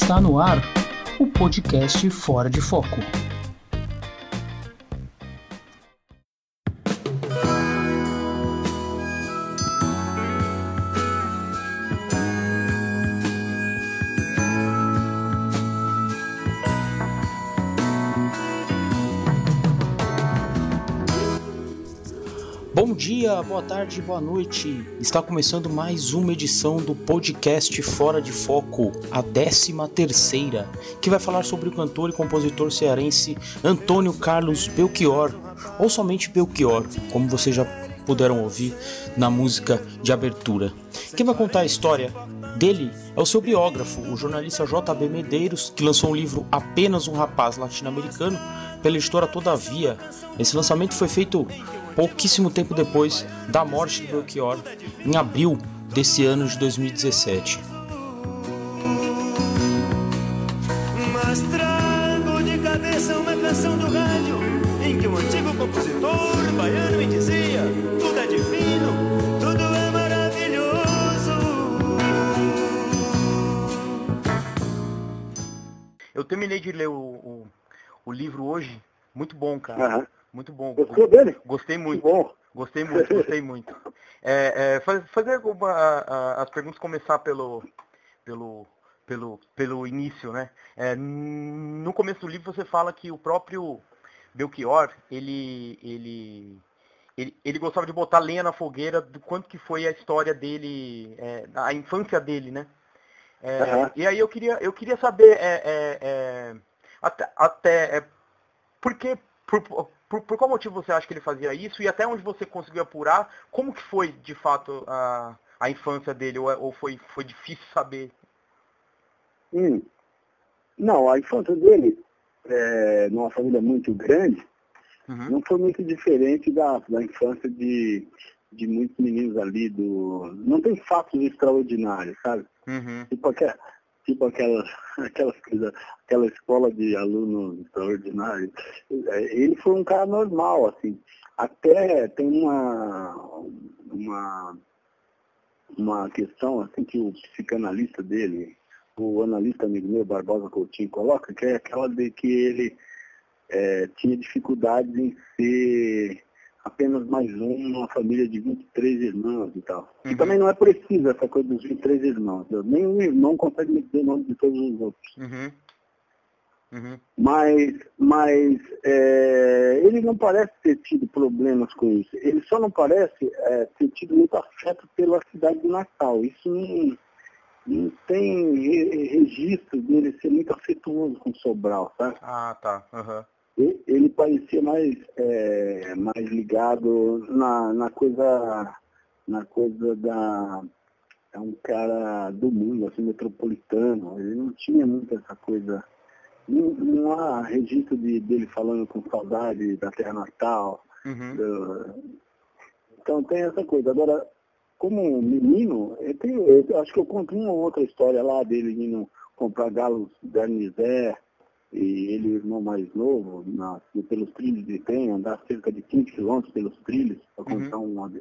Está no ar o podcast Fora de Foco. Dia, boa tarde, boa noite. Está começando mais uma edição do podcast Fora de Foco, a décima terceira, que vai falar sobre o cantor e compositor cearense Antônio Carlos Belchior, ou somente Belchior, como vocês já puderam ouvir na música de abertura. Quem vai contar a história dele é o seu biógrafo, o jornalista JB Medeiros, que lançou um livro Apenas um Rapaz Latino-Americano pela editora Todavia. Esse lançamento foi feito pouquíssimo tempo depois da morte do Belchior, em abril desse ano de 2017. Mas trago de cabeça uma canção do rádio em que um antigo compositor baiano me dizia: tudo é divino, tudo é maravilhoso. Eu terminei de ler o, o, o livro hoje, muito bom, cara. Aham. Muito bom. Gostou dele? Gostei Que muito. bom. Gostei muito, gostei muito. É, é, faz- fazer uma, a- a- as perguntas começar pelo, pelo, pelo, pelo início, né? É, no começo do livro você fala que o próprio Belchior, ele, ele, ele, ele gostava de botar lenha na fogueira do quanto que foi a história dele, é, a infância dele, né? Aham. E aí eu queria, eu queria saber é, até, até por que, por, por, por qual motivo você acha que ele fazia isso e até onde você conseguiu apurar como que foi de fato a, a infância dele ou, é- ou foi, foi difícil saber? Hum. Não, a infância dele, é, numa família muito grande, Uhum. não foi muito diferente da, da infância de, de muitos meninos ali do. Não tem fatos extraordinários, sabe? Uhum. Tipo aquela, tipo aquela, aquela, aquela escola de alunos extraordinários. É, Ele foi um cara normal, assim. Até tem uma, uma, uma questão assim que o psicanalista dele, o analista amigo meu, Barbosa Coutinho, coloca, que é aquela de que ele é, tinha dificuldades em ser apenas mais um numa família de 23 irmãos e tal. E Uhum. também não é preciso essa coisa dos 23 irmãos. entendeu? Nenhum irmão consegue me dizer o nome de todos os outros. Uhum. Uhum. Mas, mas é, ele não parece ter tido problemas com isso. Ele só não parece é, ter tido muito afeto pela cidade de Natal. Isso não, não tem re- registro dele ser muito afetuoso com Sobral, sabe? Ah, tá. Uhum. Ele parecia mais, é, mais ligado na, na coisa na coisa da é um cara do mundo, assim, metropolitano. Ele não tinha muito essa coisa. Não, não há registro de, dele falando com saudade da terra natal. Uhum. do- Então tem essa coisa. Agora, como menino, eu, tenho, eu acho que eu conto uma ou outra história lá dele indo comprar galos garnizé e ele, o irmão mais novo, na, pelos trilhos de trem, andar cerca de 15 quilômetros pelos trilhos para Uhum. comprar um,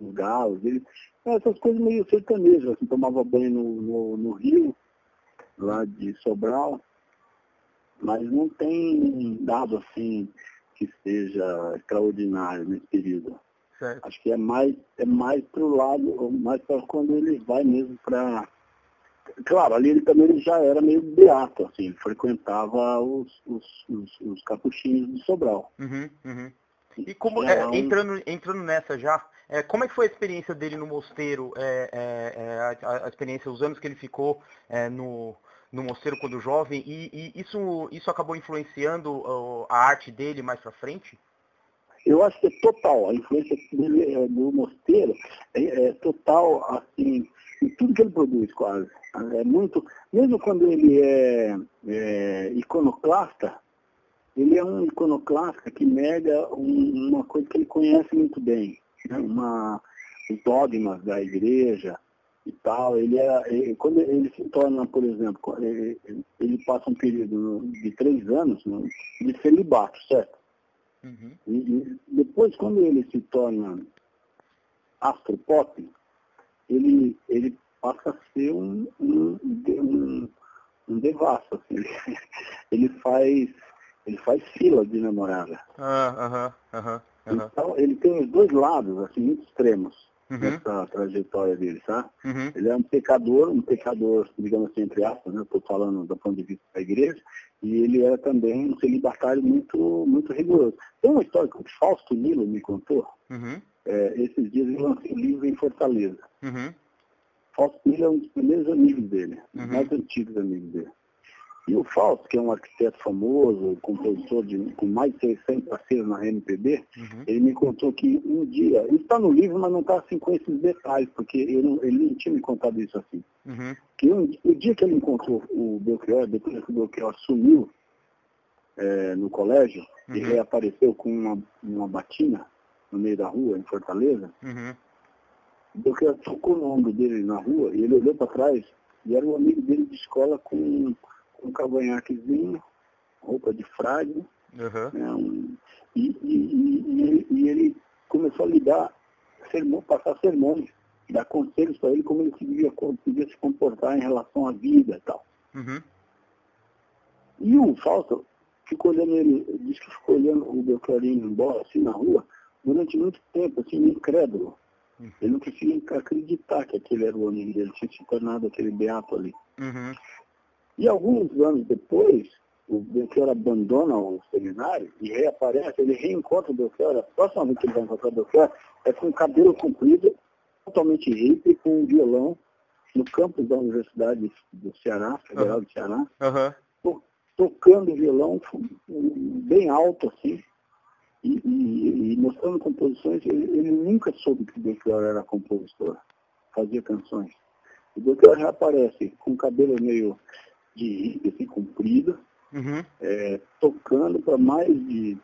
uns galos. Ele, essas coisas meio sertanejas, assim, tomava banho no, no, no rio, lá de Sobral, mas não tem dado assim que seja extraordinário nesse período. Certo. Acho que é mais, é mais pro lado, mais para quando ele vai mesmo para. Claro, ali ele também já era meio beato, assim, ele frequentava os, os, os, os capuchinhos de Sobral. Uhum. Uhum. E como, é, entrando, entrando nessa já, é, como é que foi a experiência dele no mosteiro? É, é, é, a, a experiência, os anos que ele ficou é, no, no mosteiro quando jovem, e, e isso, isso acabou influenciando ó, a arte dele mais pra frente? Eu acho que é total, a influência dele, do mosteiro é, é total, assim, em tudo que ele produz quase. É muito, mesmo quando ele é, é iconoclasta, ele é um iconoclasta que nega um- uma coisa que ele conhece muito bem, né? uma, os dogmas da igreja e tal. Ele é, ele- quando ele se torna, por exemplo, ele, ele passa um período de três anos de celibato, certo? Uhum. E, e depois, quando ele se torna astropop, ele, ele passa a ser um, um, um, um devasso, assim. Ele faz, ele faz fila de namorada. Ah, aham, aham, aham. Então, ele tem os dois lados, assim, muito extremos Uhum, nessa trajetória dele, sabe? uhum, Ele é um pecador, um pecador, digamos assim, entre aspas, né? Estou falando do ponto de vista da igreja, e ele era também um celibatário muito, muito rigoroso. Tem uma história que o Fausto Milo me contou, uhum, é, esses dias ele lançou um livro em Fortaleza. Fausto Milo é um dos primeiros amigos dele, Uhum. mais antigos amigos dele. E o Fausto, que é um arquiteto famoso, compositor de, com mais de 600 parceiros na MPB, uhum, ele me contou que um dia, isso está no livro, mas não está assim com esses detalhes, porque ele não, ele não tinha me contado isso assim. uhum, Que um, o dia que ele encontrou o Belchior, depois que o Belchior sumiu eh, no colégio, Uhum. ele apareceu com uma, uma batina no meio da rua, em Fortaleza, uhum. O Belchior tocou no ombro dele na rua e ele olhou para trás e era um amigo dele de escola com, com um cavanhaquezinho, roupa de frade, Aham. né, um- e, e- e- e ele, começou a lhe dar sermão, passar sermões, dar conselhos para ele como ele devia, devia se comportar em relação à vida e tal. Uhum. E o Fausto ficou olhando ele, disse que ficou olhando o Belchior indo embora, assim, na rua, durante muito tempo, assim, incrédulo. Uhum. Ele não conseguia acreditar que aquele era o amigo dele, tinha se tornado aquele beato ali. Uhum. E alguns anos depois, o Belchior abandona o seminário e reaparece, ele reencontra o Belchior, a próxima vez que ele vai encontrar o Belchior é com cabelo comprido, totalmente hippie, com um violão, no campus da Universidade do Ceará, Federal do Ceará, Aham. to- tocando violão bem alto assim, e, e- e mostrando composições, ele, ele nunca soube que Belchior era compositor, fazia canções. O Belchior já aparece com o cabelo meio de assim, comprido, Uhum. é, tocando para mais de.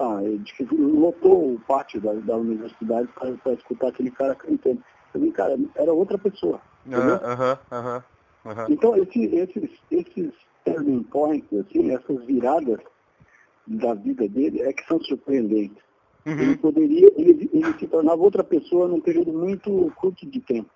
Ah, diz que lotou o pátio da, da universidade para escutar aquele cara cantando. Falei, cara, era outra pessoa. Ah. Então, esse- esses, esses turning points, assim, essas viradas da vida dele é que são surpreendentes. Ele Uhum. poderia, ele, ele se tornava outra pessoa num período muito curto de tempo.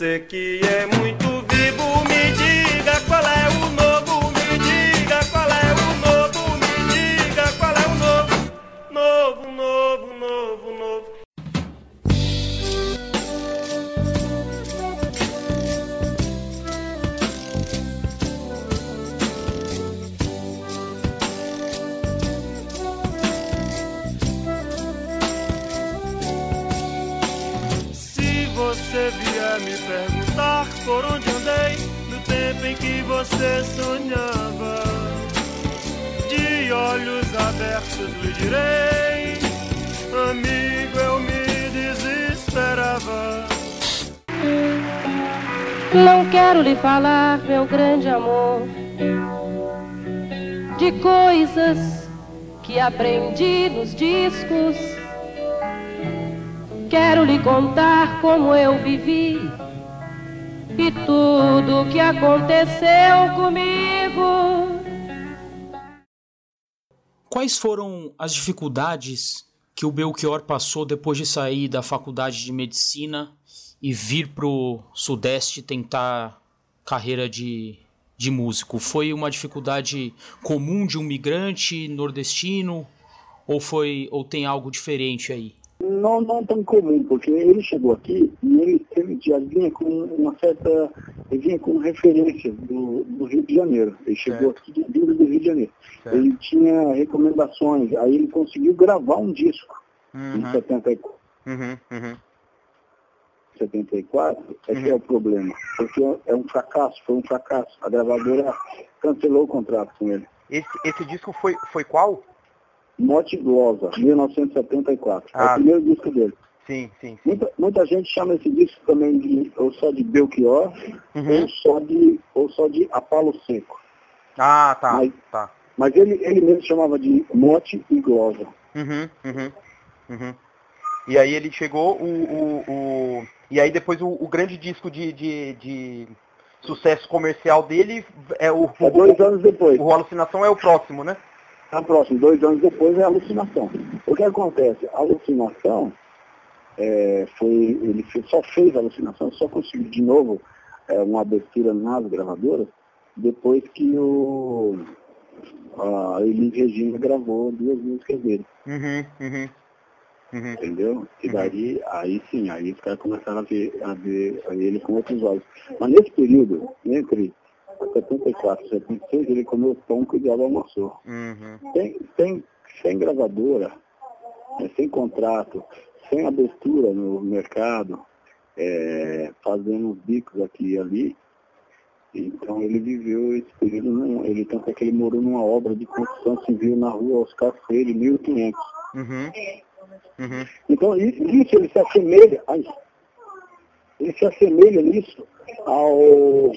Você que é muito aprendi nos discos. Quero lhe contar como eu vivi e tudo o que aconteceu comigo. Quais foram as dificuldades que o Belchior passou depois de sair da faculdade de medicina e vir pro Sudeste tentar carreira de, de músico? Foi uma dificuldade comum de um migrante nordestino ou foi ou tem algo diferente aí? não, não tão comum, porque ele chegou aqui e ele, ele já vinha com uma certa. Ele vinha com referência do, do Rio de Janeiro. Ele chegou aqui de- vindo do Rio de Janeiro. Certo. Ele tinha recomendações, aí ele conseguiu gravar um disco em Uhum, 74. uhum, uhum. 74, esse é o problema. Porque é um fracasso, foi um fracasso. A gravadora cancelou o contrato com ele. Esse, esse disco foi, foi qual? Morte Glosa, 1974. é Ah. o primeiro disco dele. Sim, sim, sim. Muita, muita gente chama esse disco também de ou só de Belchior Uhum. ou só de ou só de Apalo Seco. Ah, tá, Mas- tá. Mas ele, ele mesmo chamava de Morte e Glosa. Uhum, uhum, uhum. E aí ele chegou, o, o, o- e aí depois o, o grande disco de, de, de sucesso comercial dele é o, É dois anos depois. o Alucinação é o próximo, né? Na próxima, dois anos depois é alucinação. O que acontece? A alucinação é, foi, ele só fez a alucinação, só conseguiu de novo é, uma abertura nas gravadoras depois que o a Elis Regina gravou duas músicas dele, Uhum, uhum, uhum. entendeu? E daí, aí sim, aí os caras começaram a ver, a ver ele com outros olhos. Mas nesse período, entre 74 e 76, ele comeu pão que o diabo almoçou. Uhum. sem, sem, sem gravadora, né, sem contrato, sem abertura no mercado, é, fazendo bicos aqui e ali. Então ele viveu esse período, num, ele tanto é que ele morou numa obra de construção civil na rua Oscar Freire, 1500. Uhum. Uhum. Então isso, ele se assemelha, ai, ele se assemelha nisso ao,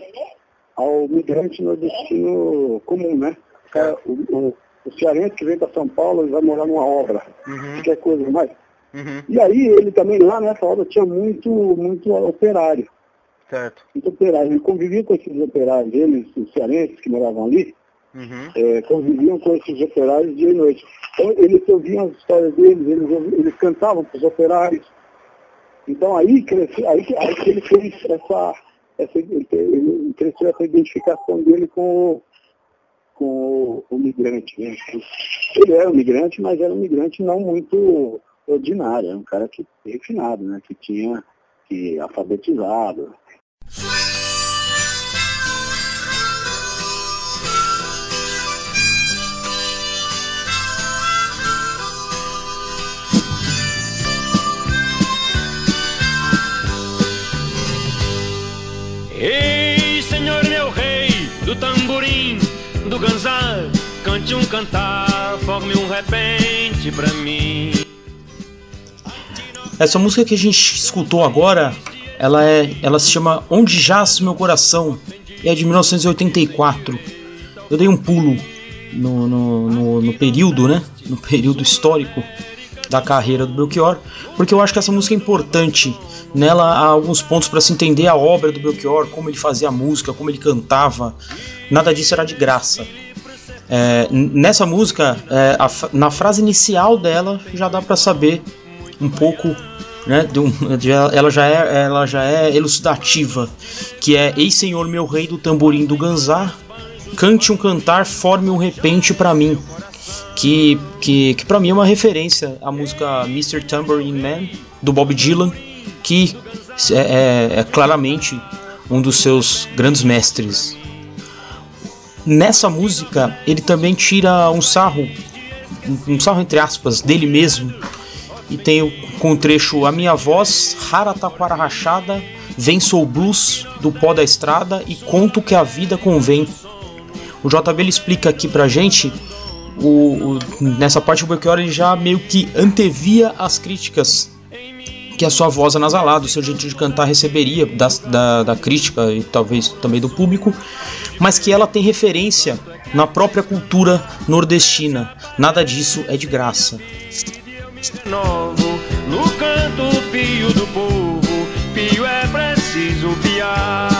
ao migrante nordestino comum, né? O, cara- o, o, o cearense que vem para São Paulo e vai morar numa obra, Uhum. qualquer coisa mais. Uhum. E aí ele também lá nessa obra tinha muito, muito operário, Certo. muito operário. Ele convivia com esses operários, eles, os cearenses que moravam ali, Uhum. é, conviviam com esses operários dia e noite. Então, eles ouviam as histórias deles, eles, eles cantavam para os operários. Então aí, cresceu, aí, aí ele fez essa, essa ele cresceu essa identificação dele com o, com o, o migrante. Né? Ele era um migrante, mas era um migrante não muito ordinário, era um cara que refinado, né? que tinha que alfabetizado. Cante um cantar, forme um repente pra mim. Essa música que a gente escutou agora, ela é, ela se chama Onde Jaz Meu Coração e é de 1984. Eu dei um pulo no, no, no, no período, né? No período histórico da carreira do Belchior, porque eu acho que essa música é importante. Nela há alguns pontos para se entender a obra do Belchior, como ele fazia a música, como ele cantava. Nada disso era de graça. É, nessa música, é, a na frase inicial dela, já dá para saber um pouco, né? de um- de- ela, já é, ela já é elucidativa, que é Ei Senhor meu rei do tamborim do ganzar, cante um cantar, forme um repente para mim. Que, que, que para mim é uma referência à música Mr. Tambourine Man, do Bob Dylan, que é, é- é claramente um dos seus grandes mestres. Nessa música, ele também tira um sarro, um sarro entre aspas, dele mesmo, e tem o, com o trecho A minha voz, rara taquara rachada, vem sou blues do pó da estrada e conto que a vida convém. O JB ele explica aqui pra gente, o, o- nessa parte o Belchior ele já meio que antevia as críticas que a sua voz anasalada, o seu jeito de cantar receberia da, da, da crítica e talvez também do público, mas que ela tem referência na própria cultura nordestina. Nada disso é de graça. Novo, no canto pio do povo, pio é preciso piar.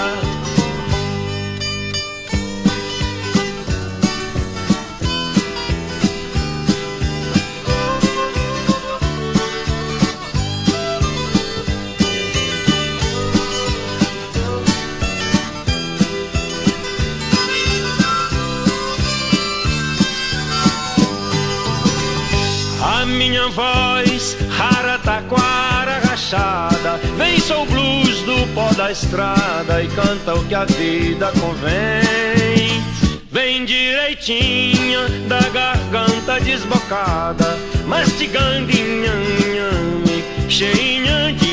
Minha voz, rara taquara rachada. Vem sou blues do pó da estrada e canta o que a vida convém. Vem direitinha da garganta desbocada, mastigando inhame, cheinha de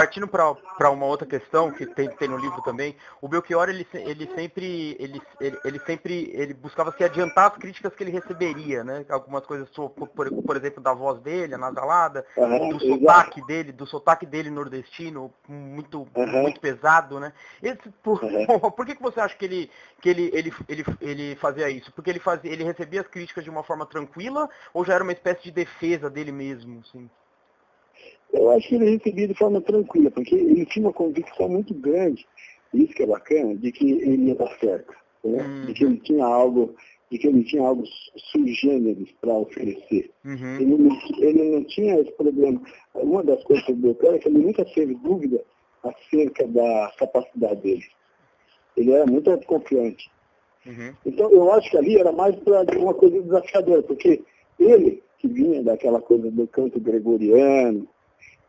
Partindo para uma outra questão que tem, tem no livro também, o Belchior ele, ele sempre ele, ele, ele sempre ele buscava se adiantar as críticas que ele receberia, né? Algumas coisas por, por, exemplo da voz dele, anasalada, Aham, do exato. sotaque dele, do sotaque dele nordestino, muito Aham. muito pesado, né? Esse, por, Aham. por que, que você acha que ele que ele, ele, ele, ele fazia isso? Porque ele fazia ele recebia as críticas de uma forma tranquila ou já era uma espécie de defesa dele mesmo, assim? Eu acho que ele recebia de forma tranquila, porque ele tinha uma convicção muito grande, isso que é bacana, de que ele ia dar certo. né? Hum. De que ele tinha algo, de que ele tinha algo sui generis para oferecer. Uhum. Ele não, ele não tinha esse problema. Uma das coisas do Beltrão é que ele nunca teve dúvida acerca da capacidade dele. Ele era muito autoconfiante. Uhum. Então eu acho que ali era mais para uma coisa desafiadora, porque ele, que vinha daquela coisa do canto gregoriano,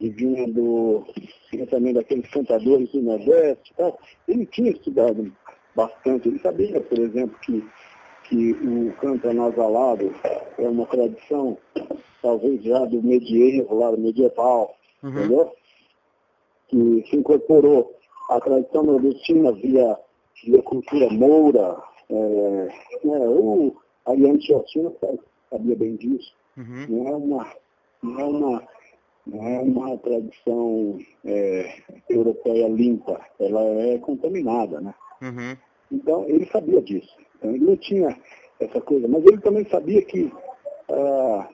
e vinha do vinha também daqueles cantadores do Nordeste e tal, ele tinha estudado bastante. Ele sabia, por exemplo, que, que o canto anasalado é uma tradição, talvez já do medievo, lá do medieval, Uhum. entendeu? Que se incorporou à tradição nordestina via, via cultura moura, é, né, o Ariano Chiossino sabia bem disso. Uhum. Não é uma, não é uma, não é uma tradição é, europeia limpa, ela é contaminada, né? Uhum. Então ele sabia disso. Então, ele não tinha essa coisa, mas ele também sabia que ah,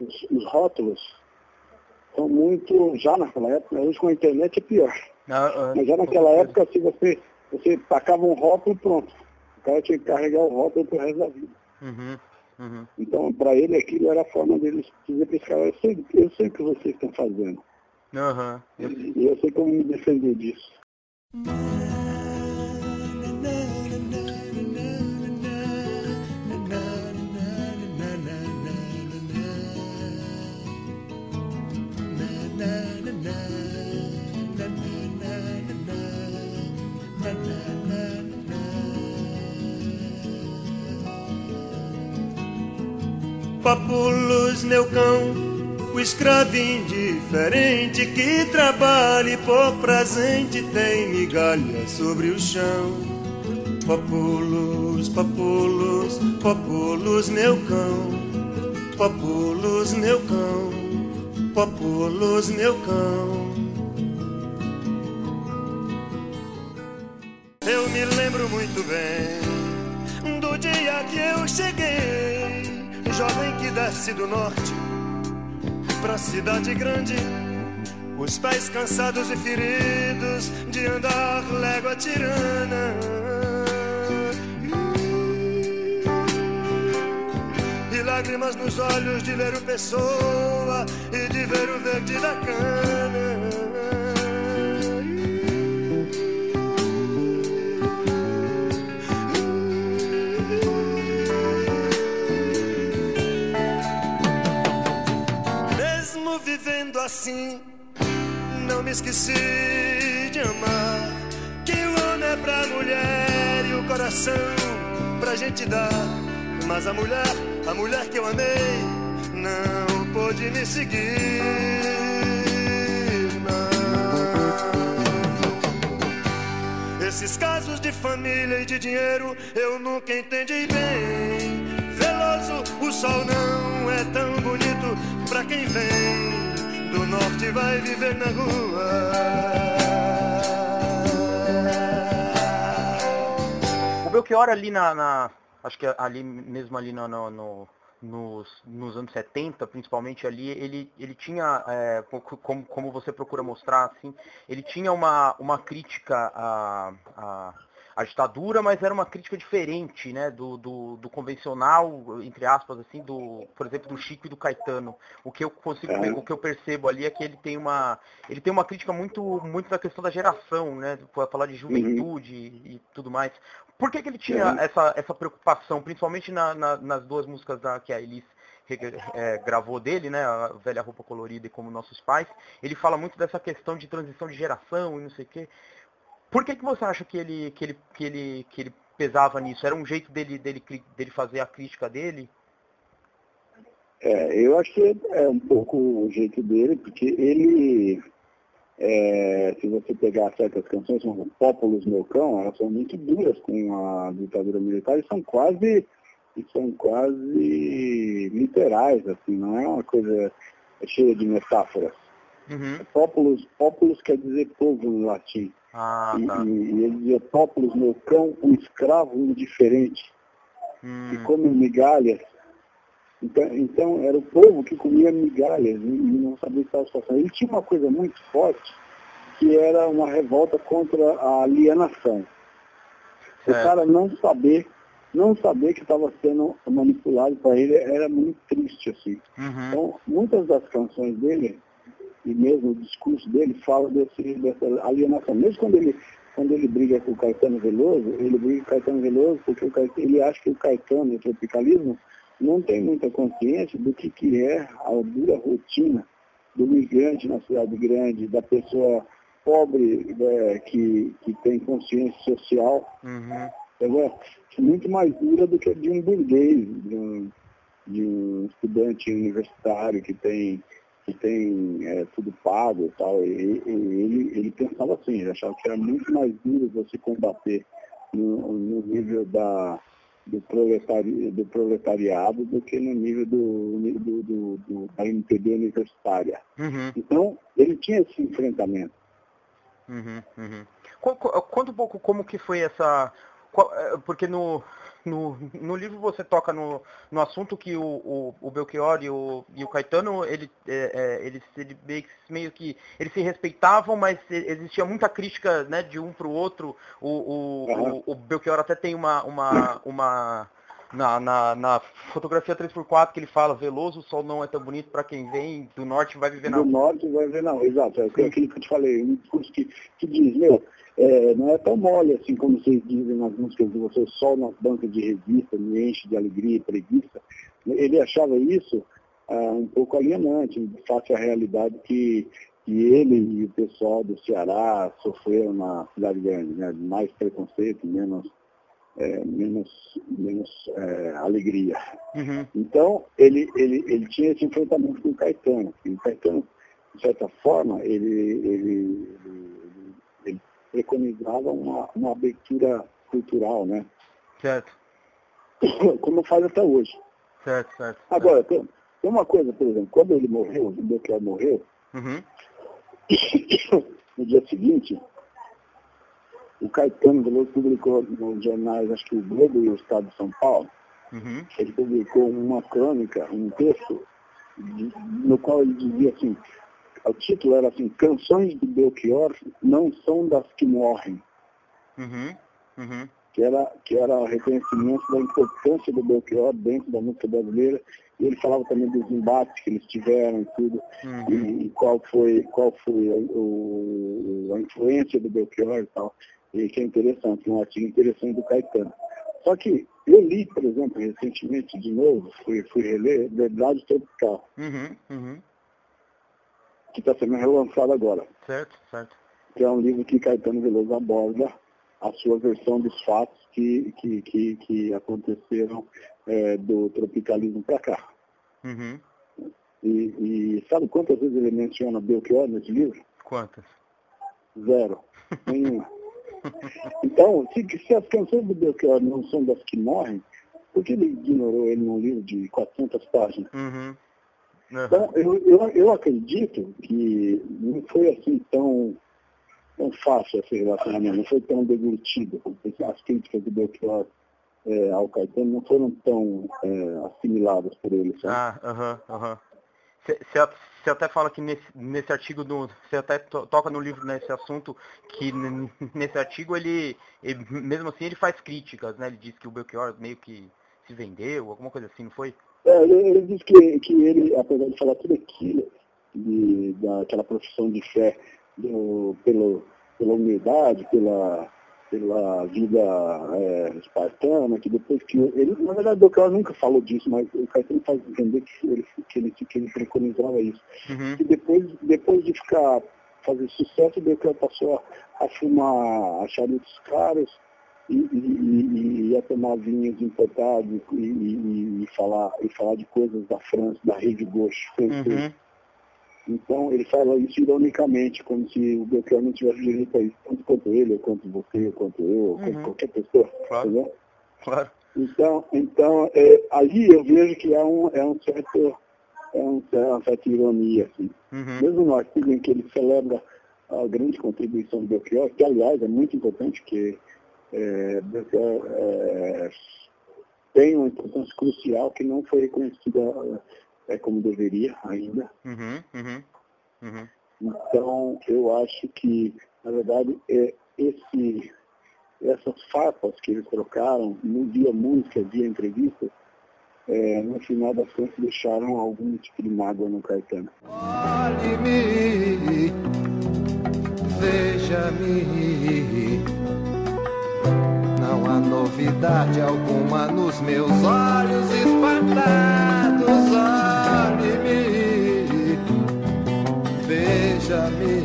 os, os rótulos são muito, já naquela época, hoje com a internet é pior. Ah, ah, Mas já naquela época, se você, você tacava um rótulo, pronto. O cara tinha que carregar o rótulo pro resto da vida. Uhum. Uhum. Então, para ele, aquilo era a forma dele dizer para esse cara, eu sei, eu sei o que vocês estão fazendo. Eu- E eu sei como me defender disso. Papulos, meu cão, o escravo indiferente que trabalha e por presente tem migalha sobre o chão. Papulos, papulos, papulos, meu cão, papulos, meu cão, papulos, meu cão. Eu me lembro muito bem do dia que eu cheguei, jovem que desce do norte pra cidade grande. Os pés cansados e feridos de andar légua tirana. E lágrimas nos olhos de ler o pessoa e de ver o verde da cana. Vivendo assim, não me esqueci de amar. Que o homem é pra mulher e o coração pra gente dar. Mas a mulher, a mulher que eu amei, não pôde me seguir. Esses casos de família e de dinheiro eu nunca entendi bem. Veloso, o sol não é tão bonito pra quem vem do norte vai viver na rua. O Belchior ali na, na- acho que ali mesmo ali no, no- no- nos, nos anos 70, principalmente ali, ele, ele tinha, é, co- como, como você procura mostrar, assim, ele tinha uma, uma crítica à, à, à ditadura, mas era uma crítica diferente, né, do, do, do convencional, entre aspas, assim, do, por exemplo, do Chico e do Caetano. O que eu consigo, É. o que eu percebo ali é que ele tem uma, ele tem uma crítica muito, muito da questão da geração, né, para falar de juventude e tudo mais. Por que, que ele tinha Uhum. essa, essa preocupação, principalmente na- na- nas duas músicas da, que a Elis é, gravou dele, né, a velha roupa colorida e como nossos pais, ele fala muito dessa questão de transição de geração e não sei o quê. Por que, que você acha que ele, que, ele, que, ele, que ele pesava nisso? Era um jeito dele, dele, dele fazer a crítica dele? É, eu acho que é um pouco o jeito dele, porque ele, é, se você pegar certas canções como Pópulos Meu Cão, elas são muito duras com a ditadura militar e são quase, e são quase literais, assim, não é uma coisa cheia de metáforas. Uhum. Pópulos, pópulos quer dizer povo no latim. Ah, E, tá. e, e ele dizia, meu cão, um escravo indiferente, que Hum, come migalhas. Então, então, era o povo que comia migalhas e, e não sabia qual a situação. Ele tinha uma coisa muito forte, que era uma revolta contra a alienação. O Certo. cara não saber, não saber que estava sendo manipulado para ele era muito triste, assim. uhum, Então, muitas das canções dele, e mesmo o discurso dele, fala desse, dessa alienação. Mesmo quando ele, quando ele briga com o Caetano Veloso, ele briga com o Caetano Veloso porque o Caetano, ele acha que o Caetano, o tropicalismo, não tem muita consciência do que, que é a dura rotina do migrante na cidade grande, da pessoa pobre é, que, que tem consciência social uhum, entendeu? muito mais dura do que a de um burguês, de um, de um estudante universitário que tem, que tem é, tudo pago e tal. E, e ele, ele pensava assim, ele achava que era muito mais duro você combater no, no nível da, do, proletari, do proletariado do que no nível do, do, do, do, da MPB universitária. uhum, Então, ele tinha esse enfrentamento. uhum, uhum. Co- co- Conta um pouco como que foi essa... qual- é, Porque no, no, no livro você toca no, no assunto que o, o, o Belchior e o, e o Caetano, ele, é, é, eles, ele meio, que- meio que eles se respeitavam, mas existia muita crítica né, de um para o outro. O, o, Aham. o, o Belchior até tem uma... uma, uma na, na, na fotografia 3x4 que ele fala, Veloso, o sol não é tão bonito para quem vem do norte vai viver na do norte vai ver, não, exato, é aquilo que eu te falei, um discurso que, que diz, meu, é, não é tão mole assim como vocês dizem nas músicas de vocês, sol nas bancas de revista, me enche de alegria e preguiça. Ele achava isso ah, um pouco alienante, face à realidade que, que ele e o pessoal do Ceará sofreram na cidade grande, né? mais preconceito, menos, é, menos, menos é, alegria. Uhum, Então, ele, ele, ele tinha esse enfrentamento com o Caetano. E o Caetano, de certa forma, ele, ele, ele, ele preconizava uma, uma abertura cultural, né? certo, Como faz até hoje. certo, certo. Agora, tem, tem uma coisa, por exemplo, quando ele morreu, o Belchior morreu, Uhum, no dia seguinte, o Caetano Veloso publicou nos jornais, acho que o Globo e o Estado de São Paulo, uhum, ele publicou uma crônica, um texto, de- no qual ele dizia assim, o título era assim, Canções do Belchior não são das que morrem, uhum, uhum, que era, que era reconhecimento da importância do Belchior dentro da música brasileira, e ele falava também dos embates que eles tiveram e tudo, uhum. e, e qual foi, qual foi a, o- a influência do Belchior e tal, e que é interessante, um artigo interessante do Caetano. Só que eu li, por exemplo, recentemente, de novo, fui, fui reler Verdade Tropical, Uhum, uhum. que está sendo relançado agora, Certo, certo. que é um livro que Caetano Veloso aborda a sua versão dos fatos que, que, que, que aconteceram eh, do tropicalismo para cá. Uhum. E, e sabe quantas vezes ele menciona Belchior nesse livro? Quantas? Zero. Nenhuma. Então, se, se as canções do Belchior não são das que morrem, por que ele ignorou ele num livro de 400 páginas? Uhum. Então, eu, eu, eu acredito que não foi assim tão, tão fácil esse relacionamento, não foi tão deglutido. As críticas do Belchior eh, ao Caetano não foram tão eh, assimiladas por ele. Sabe? Ah, aham, aham. Você até fala que nesse, nesse artigo, você até to, toca no livro nesse assunto, que nesse artigo ele, ele, mesmo assim, ele faz críticas, né? Ele diz que o Belchior meio que se vendeu, alguma coisa assim, não foi? É, ele, ele diz que, que ele, apesar de falar tudo aquilo, de, daquela profissão de fé do, pelo, pela humildade, pela, pela vida é, espartana, que depois que ele, na verdade, o Belchior nunca falou disso, mas o Caetano faz entender que ele, que ele, que ele preconizava isso. Uhum. E depois, depois de ficar, fazer sucesso, o Belchior passou a, a fumar charutos caros e, e, e, e a tomar vinhos importados e falar, e falar de coisas da França, da rede Gauche francesa. Uhum. Então ele fala isso ironicamente, como se o Belchior não tivesse direito a isso, tanto quanto ele, ou quanto você, ou quanto eu, ou quanto Uhum. qualquer pessoa. Claro. entendeu? Claro. Então, então é, ali eu vejo que é um, é um certo, é um, é uma certa ironia, assim. Uhum. Mesmo no artigo em que ele celebra a grande contribuição do Belchior, que aliás é muito importante, porque é, Belchior é, tem uma importância crucial que não foi reconhecida é, como deveria ainda. Uhum. Uhum. Uhum. Então, eu acho que, na verdade, é, esse, essas farpas que eles trocaram, no dia música, dia entrevista, é, no final das contas deixaram algum tipo de mágoa no Caetano. Olhe-me, veja-me. Não há novidade alguma nos meus olhos espantados. Veja-me.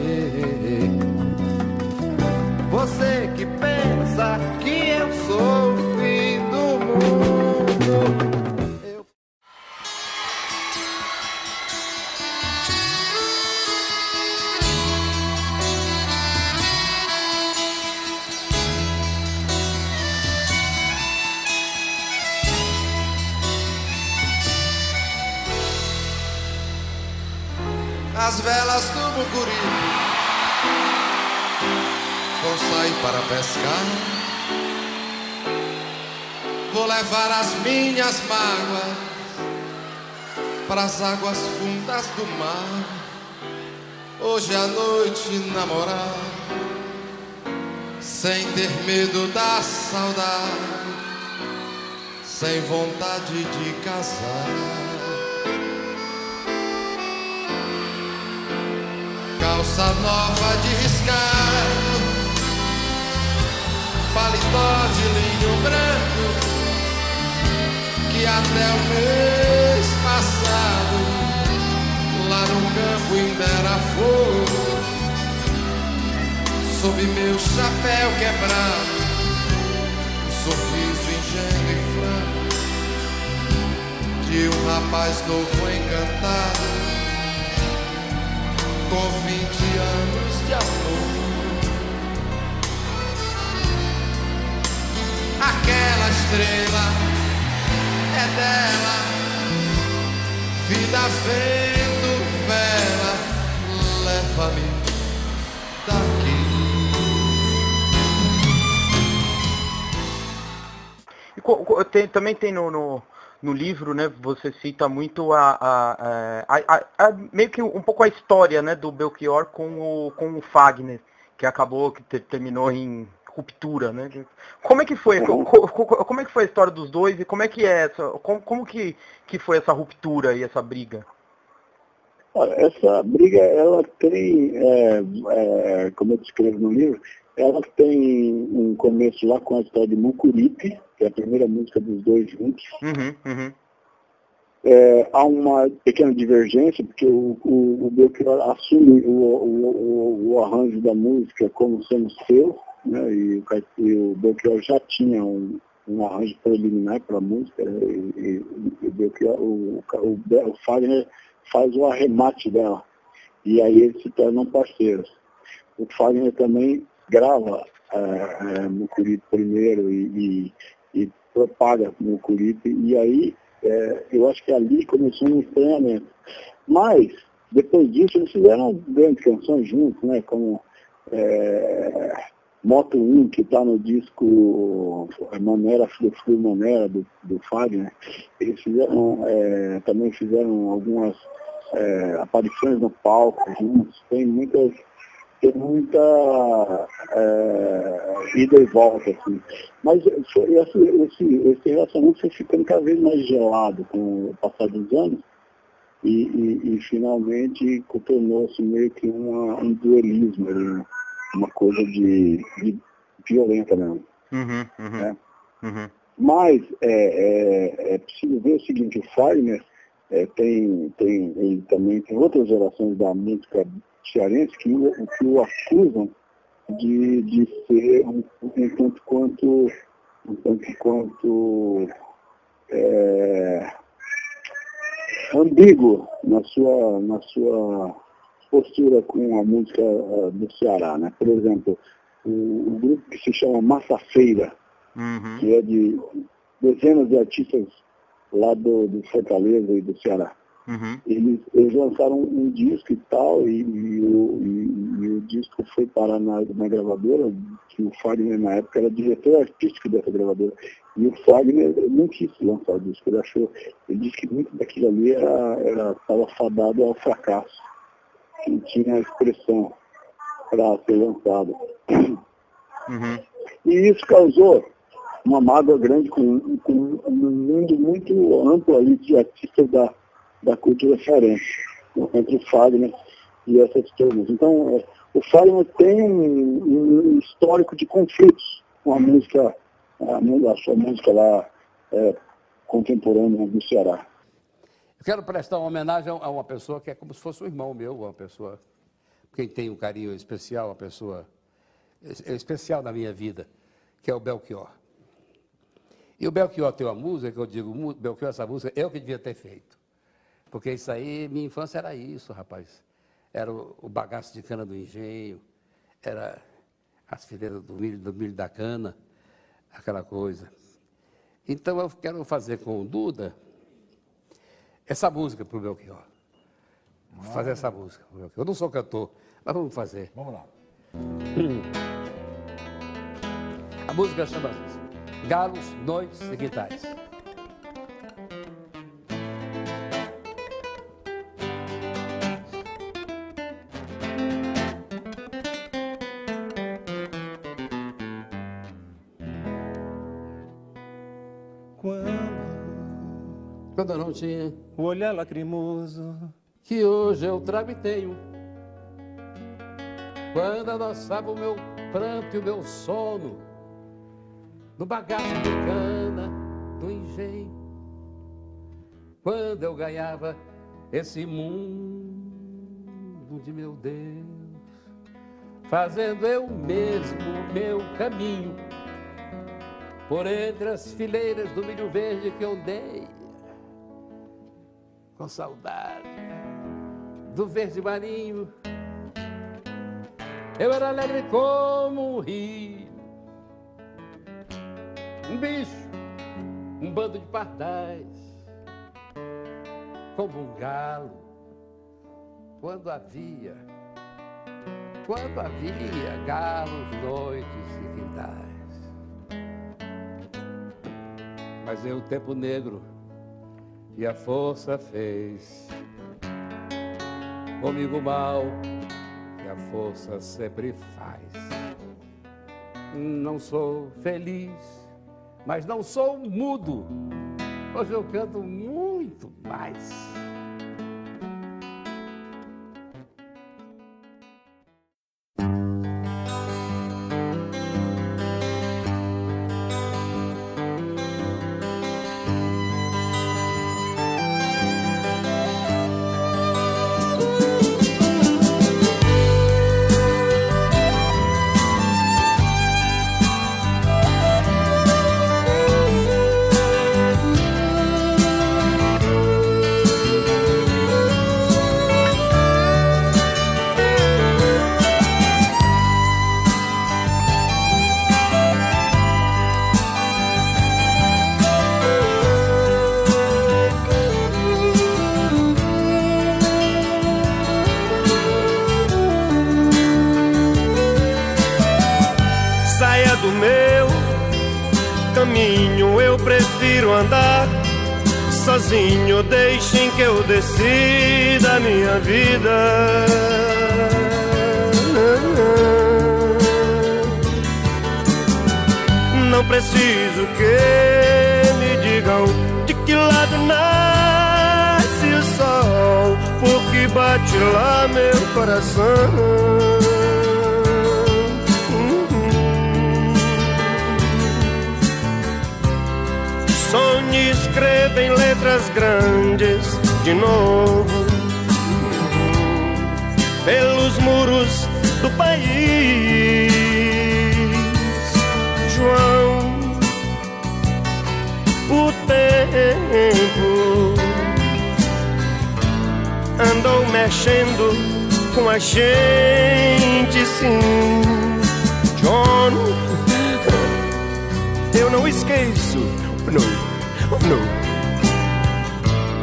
Levar as minhas mágoas Para as águas fundas do mar. Hoje à noite namorar Sem ter medo da saudade Sem vontade de casar. Calça nova de riscar, paletó de linho branco, que até o mês passado, lá no campo ainda era fogo, sob meu chapéu quebrado, um sorriso ingênuo e franco, de um rapaz novo encantado com 20 anos de amor. Aquela estrela é dela, vida, vento, vela, leva-me daqui. Tem- também tem no, no, no livro, né, você cita muito a, a, a- a- a- meio que um pouco a história, né, do Belchior com o, com o Fagner, que acabou, que te- terminou em ruptura, né? Como é que foi? Uhum. co- co- como é que foi a história dos dois e como é que é essa, como, como que, que foi essa ruptura e essa briga? Olha, essa briga, ela tem, é, é, como eu descrevo no livro, ela tem um começo lá com a história de Mucuripe, que é a primeira música dos dois juntos. Uhum, uhum, É, há uma pequena divergência, porque o, o, o Belchior assume o, o, o, arranjo da música como sendo seu, né, e, e o Belchior já tinha um, um arranjo preliminar para a música, né, e, e, e o, Belchior, o, o, o Fagner faz o arremate dela, e aí eles se tornam parceiros. O Fagner também grava é, é, Mucuripe primeiro e, e, e propaga Mucuripe, e aí é, eu acho que ali começou um estranhamento. Mas, depois disso, eles fizeram grandes canções juntos, né? Como é, Moto 1, que está no disco Manera Flu Flu Manera, do, do Fagner. Eles fizeram, é, também fizeram algumas é, aparições no palco juntos. Tem muitas tem muita é, ida e volta, assim. Mas esse, esse, esse relacionamento foi ficando cada vez mais gelado com o passar dos anos e, e, e finalmente tornou-se meio que uma, um duelismo, né? uma coisa de, de violenta mesmo. Uhum, uhum, É. uhum. Mas é, é, é preciso ver o seguinte, o Fagner é, tem, tem, ele também tem outras gerações da música cearense que o, que o acusam de, de ser um, um tanto quanto, um tanto quanto é, ambíguo na sua, na sua postura com a música eh, do Ceará. Né? Por exemplo, o, o grupo que se chama Massa Feira, Uhum. que é de dezenas de artistas lá do, do Fortaleza e do Ceará. Uhum. Eles, eles lançaram um disco e tal, e, e o, e- e o disco foi parar na, na gravadora, que o Fagner na época era diretor artístico dessa gravadora. E o Fagner não quis lançar o disco, ele achou, ele disse que muito daquilo ali estava fadado ao fracasso, não tinha expressão para ser lançado. Uhum. E isso causou uma mágoa grande com, com um mundo muito amplo ali de artistas da, da cultura cearense, entre o Fagner e essas turmas. Então, é, o Fagner tem um, histórico de conflitos com a música, a, sua música lá é, contemporânea do Ceará. Eu quero prestar uma homenagem a uma pessoa que é como se fosse um irmão meu, uma pessoa quem tem um carinho especial, uma pessoa es- especial na minha vida, que é o Belchior. E o Belchior tem uma música que eu digo, "Mu- Belchior, essa música eu que devia ter feito. Porque isso aí, minha infância era isso, rapaz. Era o, o bagaço de cana do engenho, era as fileiras do milho, do milho da cana, aquela coisa. Então eu quero fazer com o Duda essa música para o Belchior. Vou fazer essa música pro Belchior. Eu não sou cantor, mas vamos fazer. Vamos lá. A música chama Galos, Noites e Guitarras. Tinha, o olhar lacrimoso que hoje eu trago e tenho. Quando adoçava o meu pranto e o meu sono, no bagaço de cana do engenho. Quando eu ganhava esse mundo de meu Deus, fazendo eu mesmo o meu caminho, por entre as fileiras do milho verde que eu dei, com saudade do verde marinho. Eu era alegre como um rio, um bicho, um bando de pardais, como um galo, quando havia, quando havia galos, noites e quintais. Mas veio o tempo negro e a força fez comigo mal que a força sempre faz. Não sou feliz, mas não sou mudo. Hoje eu canto muito mais. vida. Não preciso que me digam de que lado nasce o sol, porque bate lá meu coração. sonhe escrevem letras grandes de novo pelos muros do país. João, o tempo andou mexendo com a gente, sim. John, eu não esqueço, não, não.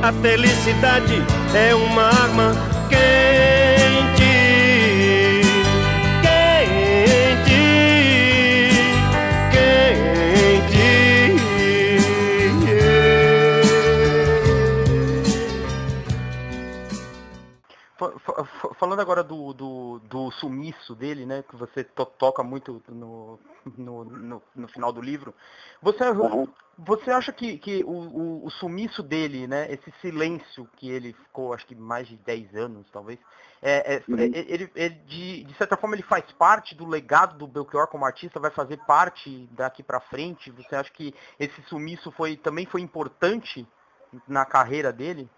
A felicidade é uma arma quente, Falando agora do, do, do sumiço dele, né, que você to- toca muito no, no, no, no final do livro, você, Aham. você acha que, que o, o, o sumiço dele, né, esse silêncio que ele ficou, acho que mais de 10 anos, talvez, é, é- Uhum. é- ele, ele, de, de certa forma ele faz parte do legado do Belchior como artista, vai fazer parte daqui pra frente? Você acha que esse sumiço foi, também foi importante na carreira dele?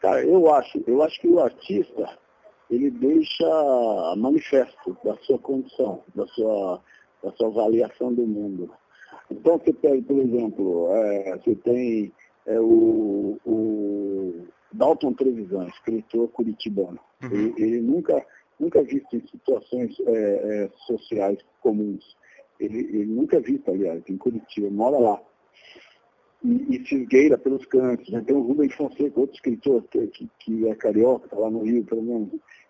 Cara, eu acho, eu acho que o artista, ele deixa manifesto da sua condição, da sua, da sua avaliação do mundo. Então você pega, por exemplo, é, você tem é, o, o Dalton Trevisan, escritor curitibano. Ele, ele nunca, nunca visto em situações é, é, sociais comuns. Ele, ele nunca visto, aliás, em Curitiba, mora lá e, e pelos cantos. Já tem o Rubens Fonseca, outro escritor que, que, que é carioca, está lá no Rio, pelo menos,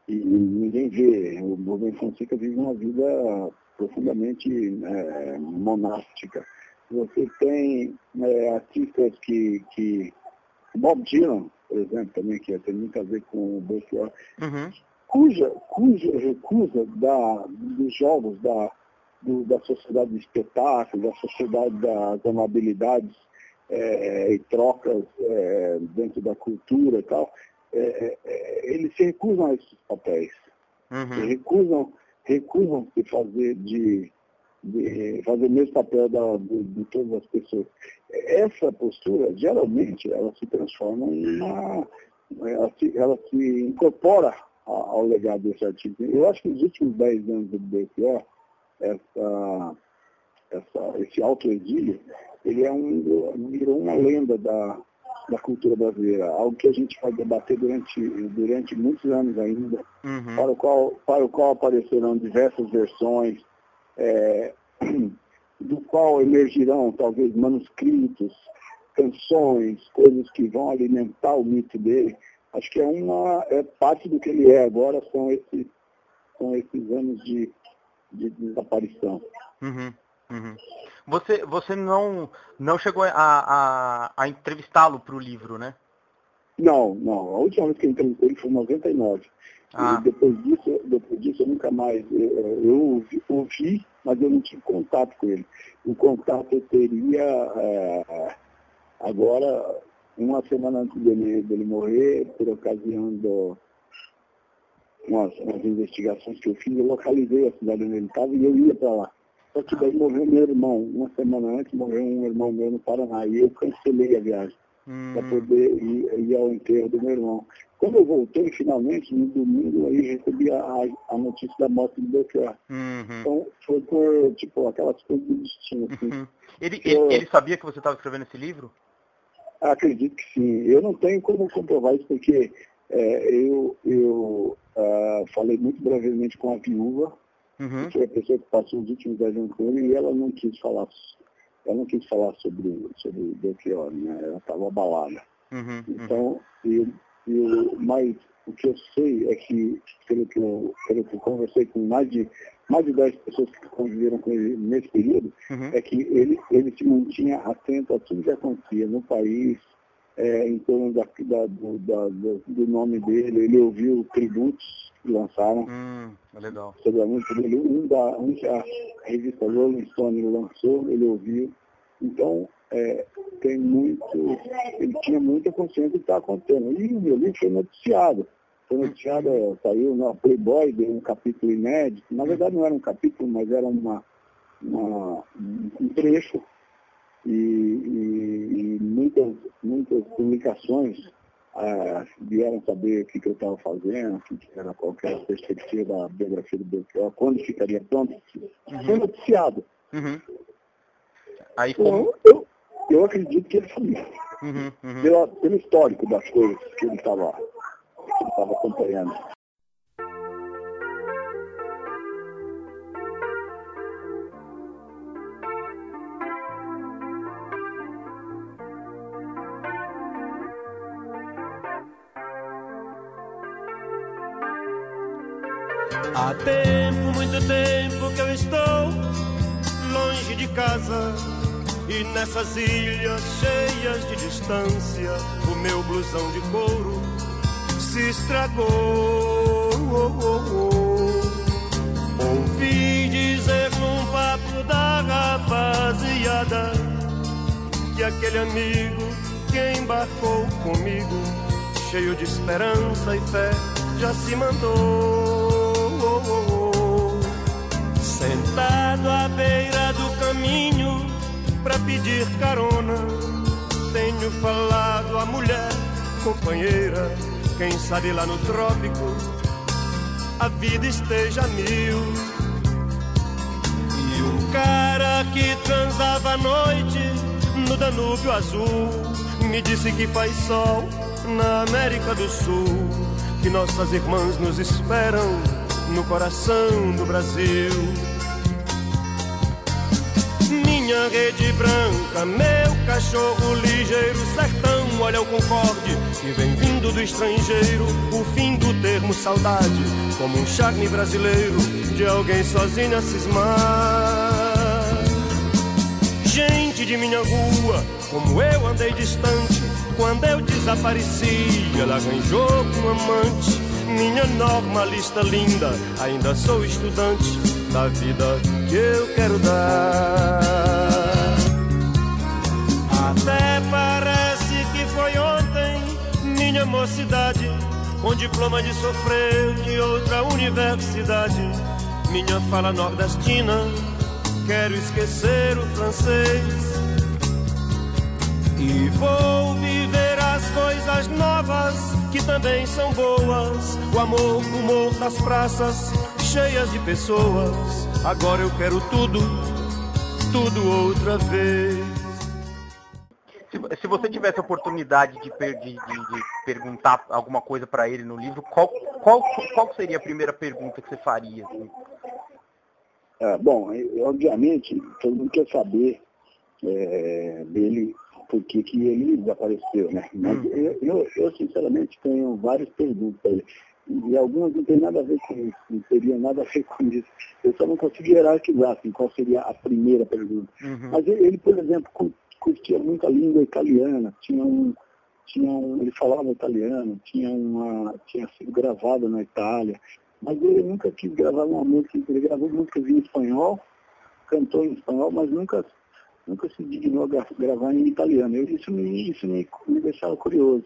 e, e ninguém vê. O Rubens Fonseca vive uma vida profundamente é, monástica. Você tem é, artistas que, que. Bob Dylan, por exemplo, também, que tem muito a ver com o Belchior, Uhum. cuja, cuja recusa da, dos jogos da, do- da sociedade de espetáculo, da sociedade das amabilidades eh, e trocas eh, dentro da cultura e tal, eh, eles se recusam a esses papéis. Uhum. Recusam, recusam se fazer de, de fazer o mesmo papel da, de, de todas as pessoas. Essa postura, geralmente, ela se transforma em uma. Ela se, ela se incorpora ao legado desse artigo. Eu acho que nos últimos 10 anos do Belchior, essa, essa, esse autoexílio, ele é um, virou uma lenda da, da cultura brasileira, algo que a gente vai debater durante, durante muitos anos ainda Uhum. para o qual, para o qual aparecerão diversas versões, é, do qual emergirão talvez manuscritos, canções, coisas que vão alimentar o mito dele. Acho que é uma é parte do que ele é agora são esses são esses anos de, de desaparição. Uhum, uhum. Você, você não, não chegou a, a, a entrevistá-lo para o livro, né? Não, não. A última vez que eu entrevistei ele foi em 99. Ah. E depois disso, depois disso eu nunca mais. Eu, eu ouvi, ouvi, mas eu não tive contato com ele. O contato eu teria é, agora, uma semana antes dele, dele morrer, por ocasião do, umas, umas investigações que eu fiz, eu localizei a cidade onde ele estava e eu ia para lá. Só que daí morreu meu irmão. Uma semana antes morreu um irmão meu no Paraná. E eu cancelei a viagem para Hum, poder ir, ir ao enterro do meu irmão. Quando eu voltei, finalmente, no domingo, aí recebi a, a notícia da morte do Belchior. uhum, Então, foi por, tipo, aquelas coisas do destino, assim. uhum. Ele, Eu- ele, sabia que você estava escrevendo esse livro? Acredito que sim. Eu não tenho como comprovar isso, porque é, eu, eu ah, falei muito brevemente com a viúva, Uhum, que foi a pessoa que passou os últimos 10 anos com ele, e ela não quis falar, ela não quis falar sobre, sobre o Belchior, né? Ela estava abalada. uhum, uhum. Então, eu, eu, mas o que eu sei é que, pelo que eu, pelo que eu conversei com mais de, mais de 10 pessoas que conviveram com ele nesse período, Uhum. é que ele, ele se mantinha atento a tudo que acontecia no país, é, em torno da, da- do, da- do- nome dele. Ele ouviu tributos que lançaram Hum, legal. sobre a música dele. Um, da, um que a revista Rolling Stone lançou, ele ouviu. Então, é, tem muito, ele tinha muita consciência do que está acontecendo. E o meu livro foi noticiado. Foi noticiado, é, saiu na Playboy, deu um capítulo inédito. Na verdade não era um capítulo, mas era uma, uma- um trecho e, e, e muitas, muitas publicações ah, vieram saber o que, que eu estava fazendo, que, era qualquer perspectiva da biografia do Belchior, quando ficaria pronto. Foi noticiado. Uhum. Aí como. Então, eu, eu acredito que ele sabia, Uhum, uhum. pela, pelo histórico das coisas que ele estava que ele estava acompanhando. Há tempo, muito tempo que eu estou longe de casa e nessas ilhas cheias de distância o meu blusão de couro se estragou. Ouvi dizer num papo da rapaziada que aquele amigo que embarcou comigo, cheio de esperança e fé, já se mandou. Sentado à beira do caminho pra pedir carona, tenho falado à mulher, companheira, quem sabe lá no trópico a vida esteja mil. E um cara que transava à noite no Danúbio Azul me disse que faz sol na América do Sul, que nossas irmãs nos esperam no coração do Brasil. Minha rede branca, meu cachorro ligeiro, sertão, olha o concorde que vem vindo do estrangeiro. O fim do termo saudade, como um charme brasileiro de alguém sozinho a cismar. Gente de minha rua, como eu andei distante, quando eu desapareci, ela arranjou com um amante. Minha normalista linda, ainda sou estudante da vida que eu quero dar. Minha mocidade, com diploma de sofrer de outra universidade. Minha fala nordestina, quero esquecer o francês. E vou viver as coisas novas que também são boas. O amor, o humor das praças cheias de pessoas. Agora eu quero tudo, tudo outra vez. Se, se você tivesse a oportunidade de, per- de- de- de perguntar alguma coisa para ele no livro, qual, qual, qual seria a primeira pergunta que você faria? assim? Ah, bom, obviamente, todo mundo quer saber é, dele por que, que ele desapareceu, né? Mas eu, eu, eu, sinceramente, tenho várias perguntas para ele. E algumas não tem nada a ver com isso, não teria nada a ver com isso. Eu só não consigo hierarquizar assim, qual seria a primeira pergunta. Uhum. Mas ele, ele, por exemplo, curtia muito a língua italiana, tinha um, tinha um, ele falava italiano, tinha, uma, tinha sido gravado na Itália, mas ele nunca quis gravar uma música, ele gravou músicas em espanhol, cantou em espanhol, mas nunca, nunca se dignou a gra- gravar em italiano. Eu, isso me, isso me, me deixava curioso.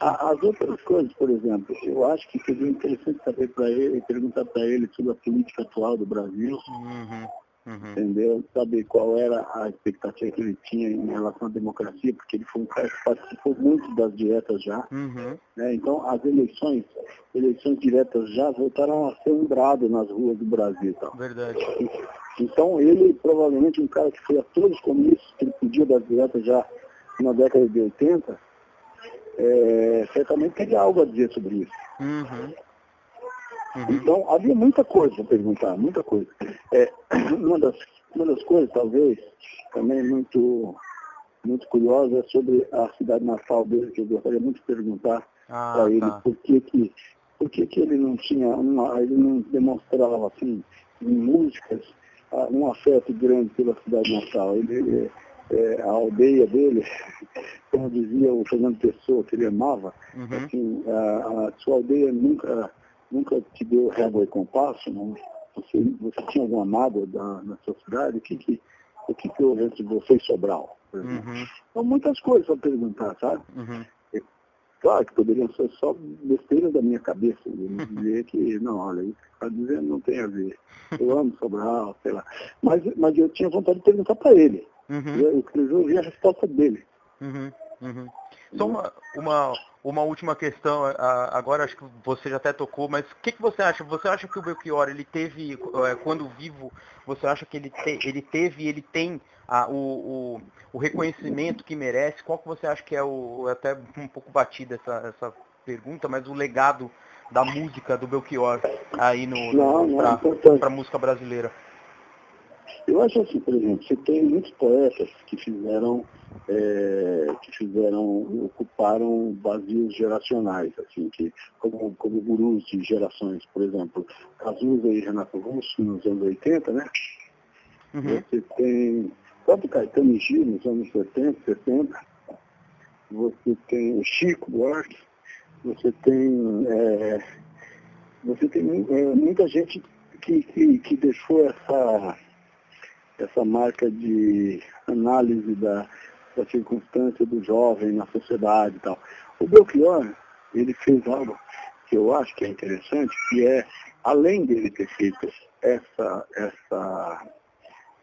A- As outras coisas, por exemplo, eu acho que seria interessante saber para ele, perguntar para ele sobre a política atual do Brasil, Uhum. Uhum. entendeu? Saber qual era a expectativa que ele tinha em relação à democracia, porque ele foi um cara que participou muito das diretas já, Uhum. né? Então as eleições, eleições diretas já voltaram a ser um brado nas ruas do Brasil e tal. Verdade. Então ele provavelmente um cara que foi a todos os comícios que ele podia das diretas já na década de 80, é, certamente teria algo a dizer sobre isso. Uhum. Uhum. Então, havia muita coisa para perguntar, muita coisa. É, uma, das, uma das coisas, talvez, também muito, muito curiosa é sobre a cidade natal dele, que eu gostaria muito de perguntar Ah, para ele tá. por que, que, por que, que ele não tinha, uma, ele não demonstrava assim, em músicas, ah, um afeto grande pela cidade natal. Ele, é, a aldeia dele, como dizia o Fernando Pessoa, que ele amava, Uhum. assim, a, a sua aldeia nunca, nunca te deu régua e compasso, não? Você, você tinha alguma mágoa da, na sua cidade? O que, que, o que, que houve entre você e Sobral? Uhum. Então, muitas coisas para perguntar, sabe? Uhum. Claro que poderiam ser só besteiras da minha cabeça, dizer que, não, olha, isso que está dizendo não tem a ver. Eu amo Sobral, sei lá. Mas, mas eu tinha vontade de perguntar para ele. Uhum. Eu, eu preciso ouvir a resposta dele. Uhum, uhum. Só uma, uma, uma última questão, a- agora acho que você já até tocou, mas o que, que você acha? Você acha que o Belchior, ele teve, eh, quando vivo, você acha que ele, te, ele teve, ele tem a- o, o, o reconhecimento que merece? Qual que você acha que é o, até um pouco batida essa, essa pergunta, mas o legado da música do Belchior aí no, é para a música brasileira? Eu acho assim, por exemplo, você tem muitos poetas que fizeram, é, que fizeram, ocuparam vazios geracionais, assim, que, como, como gurus de gerações, por exemplo, Cazuza e Renato Russo nos anos 80, né? Uhum. Você tem próprio Caetano Gil nos anos 70, 70. Você tem o Chico Buarque. Você tem, é, você tem é, muita gente que, que, que deixou essa, essa marca de análise da, da circunstância do jovem na sociedade e tal. O Belchior, ele fez algo que eu acho que é interessante, que é, além dele ter feito essa, essa,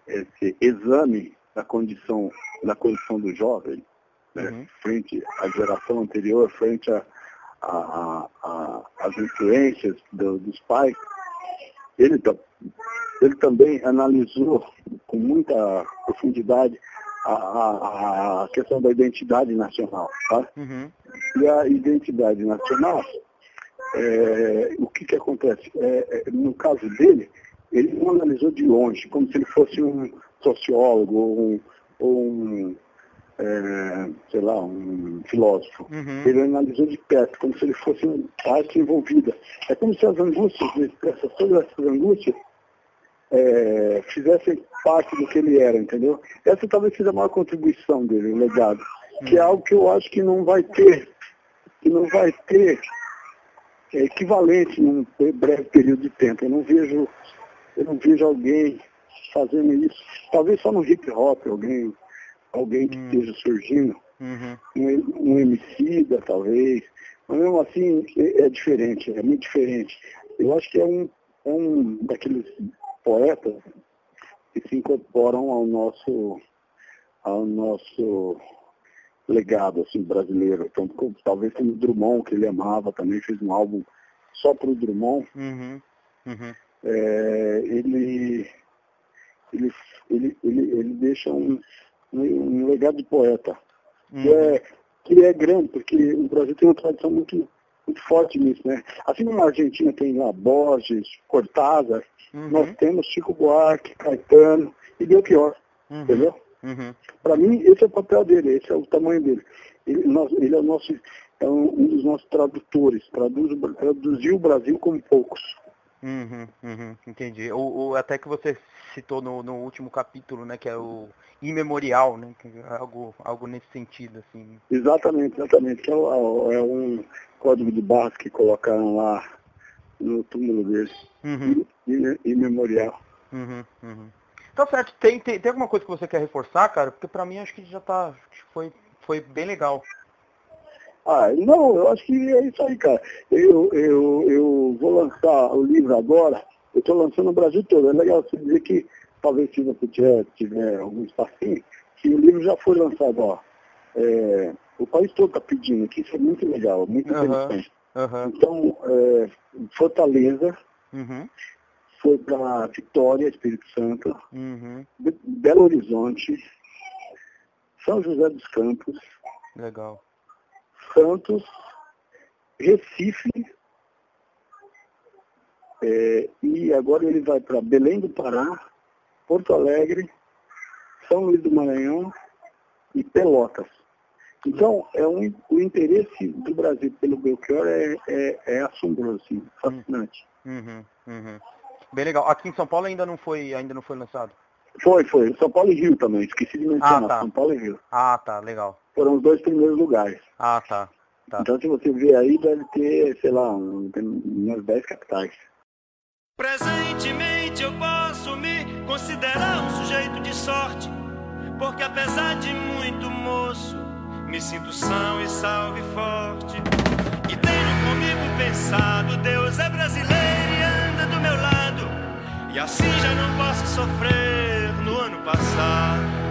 esse exame da condição, da condição do jovem, né, Uhum. frente à geração anterior, frente às influências do- dos pais, ele, ele também analisou com muita profundidade a, a- a questão da identidade nacional. Tá? Uhum. E a identidade nacional, é, o que, que acontece? É, é, no caso dele, ele não analisou de longe, como se ele fosse um sociólogo ou um, ou um, é, sei lá, um filósofo. Uhum. Ele analisou de perto, como se ele fosse uma parte envolvida. É como se as angústias, essas, todas essas angústias, é, fizessem parte do que ele era, entendeu? Essa talvez seja a maior contribuição dele, o legado. Que é algo que eu acho que não vai ter, que não vai ter é, equivalente num breve período de tempo. Eu não vejo, eu não vejo alguém fazendo isso. Talvez só no hip hop, alguém, alguém que esteja surgindo Uhum. um, um emicida, talvez. Mas mesmo assim é, é diferente, é muito diferente. Eu acho que é um, é um daqueles poetas que se incorporam ao nosso, ao nosso legado assim, brasileiro. Então, como- talvez como o Drummond, que ele amava, também fez um álbum só para o Drummond. Uhum. Uhum. É, ele, ele, ele, ele, ele deixa um, um, legado de poeta que é, que é grande, porque o Brasil tem uma tradição muito, muito forte nisso, né? Assim como a Argentina tem lá Borges, Cortázar, Uhum. nós temos Chico Buarque, Caetano e Belchior, Uhum. entendeu? Uhum. Para mim, esse é o papel dele, esse é o tamanho dele. Ele, nós- ele é, o nosso, é um, um dos nossos tradutores, traduz, traduziu o Brasil como poucos. Uhum, uhum, entendi. O, o- até que você citou no, no último capítulo, né, que é o imemorial, né, é algo, algo nesse sentido, assim. Exatamente, exatamente. Que é, o- é um código de barras que colocaram lá no túmulo dele, Uhum, e, e memorial. uhum, uhum. Tá certo. Tem, tem, tem alguma coisa que você quer reforçar, cara? Porque pra mim acho que já tá, foi, foi bem legal. Ah, não, eu acho que é isso aí, cara. Eu, eu, eu vou lançar o livro agora, eu estou lançando no Brasil todo. É legal você dizer que, talvez se você tiver, tiver algum espacinho, que o livro já foi lançado, ó. É, o país todo está pedindo, que isso é muito legal, muito Aham. interessante. Aham. Então, é, Fortaleza Uhum, foi para Vitória, Espírito Santo, uhum, Be- Belo Horizonte, São José dos Campos, legal. Santos, Recife, é, e agora ele vai para Belém do Pará, Porto Alegre, São Luís do Maranhão e Pelotas. Então, é um, o interesse do Brasil pelo Belchior é, é, é assombroso, assim, fascinante. Uhum, uhum. Bem legal. Aqui em São Paulo ainda não foi, ainda não foi lançado? Foi, foi. São Paulo e Rio também, esqueci de mencionar. Ah, tá. São Paulo e Rio. Ah, tá, legal. Foram os dois primeiros lugares. Ah, tá. Tá. Então, se você ver aí, deve ter, sei lá, um, tem umas 10 capitais. Presentemente eu posso me considerar um sujeito de sorte, porque apesar de muito moço, me sinto são e salve forte. E tenho comigo pensado, Deus é brasileiro e anda do meu lado, e assim já não posso sofrer no ano passado.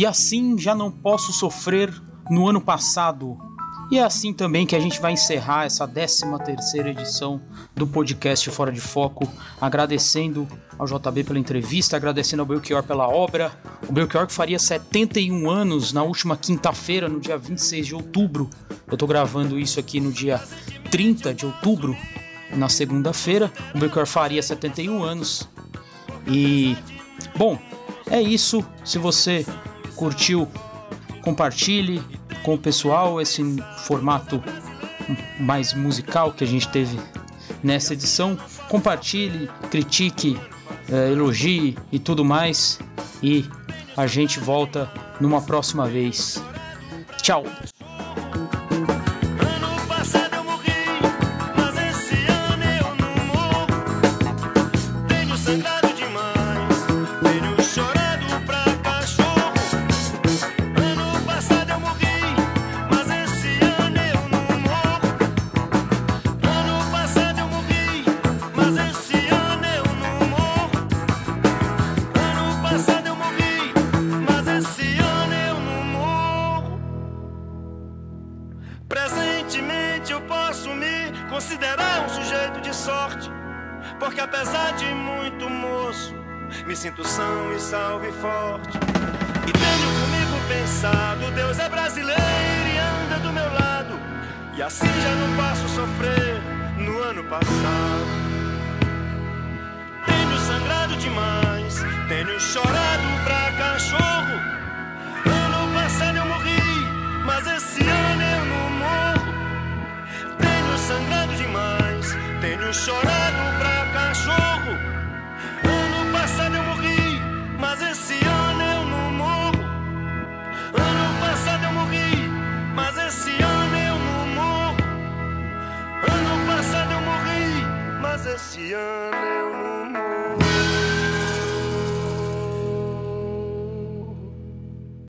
E assim já não posso sofrer no ano passado. E é assim também que a gente vai encerrar essa 13 terceira edição do podcast Fora de Foco, agradecendo ao JB pela entrevista, agradecendo ao Belchior pela obra. O Belchior que faria 71 anos na última quinta-feira, no dia 26 de outubro. Eu tô gravando isso aqui no dia 30 de outubro, na segunda-feira. O Belchior faria 71 anos. E, bom, é isso. Se você curtiu, compartilhe com o pessoal esse formato mais musical que a gente teve nessa edição. Compartilhe, critique, eh, elogie e tudo mais. E a gente volta numa próxima vez. Tchau!